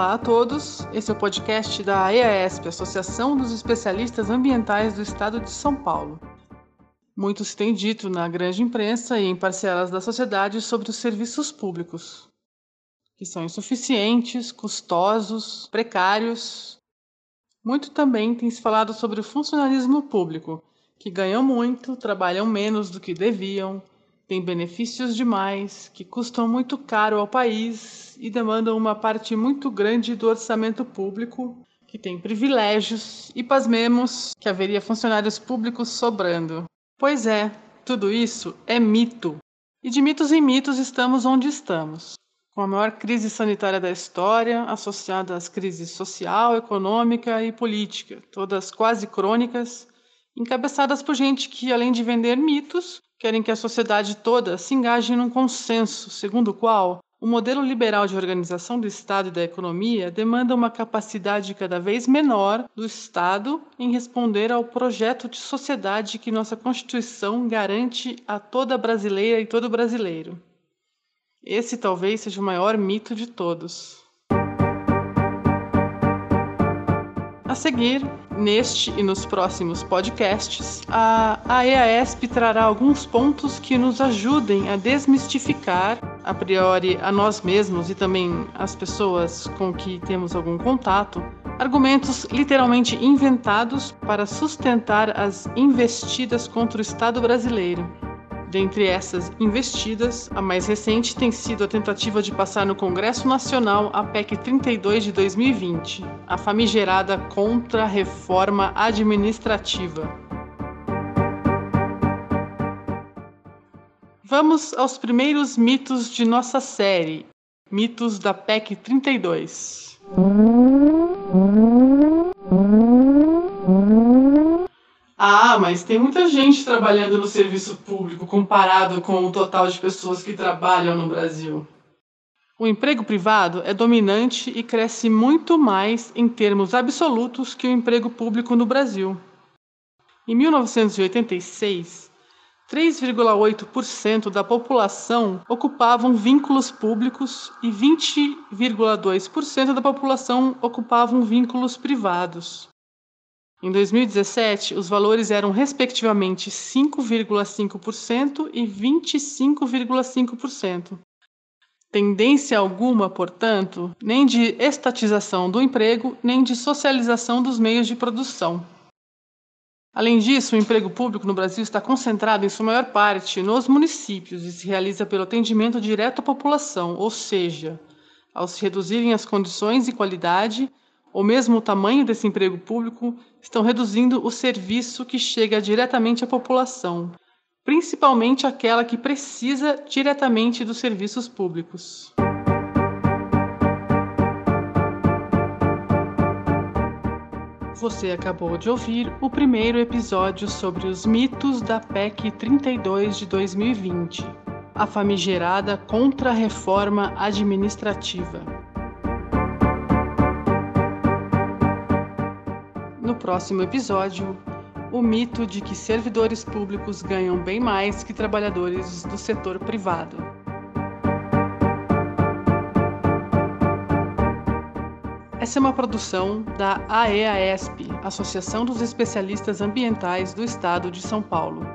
Olá a todos, esse é o podcast da EASP, Associação dos Especialistas Ambientais do Estado de São Paulo. Muito se tem dito na grande imprensa e em parcelas da sociedade sobre os serviços públicos, que são insuficientes, custosos, precários. Muito também tem se falado sobre o funcionalismo público, que ganham muito, trabalham menos do que deviam, têm benefícios demais, que custam muito caro ao país e demandam uma parte muito grande do orçamento público, que tem privilégios, e pasmemos que haveria funcionários públicos sobrando. Pois é, tudo isso é mito. E de mitos em mitos estamos onde estamos. Com a maior crise sanitária da história, associada às crises social, econômica e política, todas quase crônicas, encabeçadas por gente que, além de vender mitos, querem que a sociedade toda se engaje num consenso, segundo o qual o modelo liberal de organização do Estado e da economia demanda uma capacidade cada vez menor do Estado em responder ao projeto de sociedade que nossa Constituição garante a toda brasileira e todo brasileiro. Esse talvez seja o maior mito de todos. A seguir, neste e nos próximos podcasts, a, a EASP trará alguns pontos que nos ajudem a desmistificar, a priori, a nós mesmos e também as pessoas com que temos algum contato, argumentos literalmente inventados para sustentar as investidas contra o Estado brasileiro. Dentre essas investidas, a mais recente tem sido a tentativa de passar no Congresso Nacional a PEC 32 de 2020, a famigerada Contra-Reforma Administrativa. Vamos aos primeiros mitos de nossa série, mitos da PEC 32. Ah, mas tem muita gente trabalhando no serviço público comparado com o total de pessoas que trabalham no Brasil. O emprego privado é dominante e cresce muito mais em termos absolutos que o emprego público no Brasil. Em 1986, 3,8% da população ocupavam vínculos públicos e 20,2% da população ocupavam vínculos privados. Em 2017, os valores eram respectivamente 5,5% e 25,5%. Tendência alguma, portanto, nem de estatização do emprego, nem de socialização dos meios de produção. Além disso, o emprego público no Brasil está concentrado em sua maior parte nos municípios e se realiza pelo atendimento direto à população, ou seja, ao se reduzirem as condições e qualidade, ou mesmo o tamanho desse emprego público, estão reduzindo o serviço que chega diretamente à população, principalmente aquela que precisa diretamente dos serviços públicos. Você acabou de ouvir o primeiro episódio sobre os mitos da PEC 32 de 2020, a famigerada Contra-Reforma Administrativa. No próximo episódio, o mito de que servidores públicos ganham bem mais que trabalhadores do setor privado. Essa é uma produção da AEASP, Associação dos Especialistas Ambientais do Estado de São Paulo.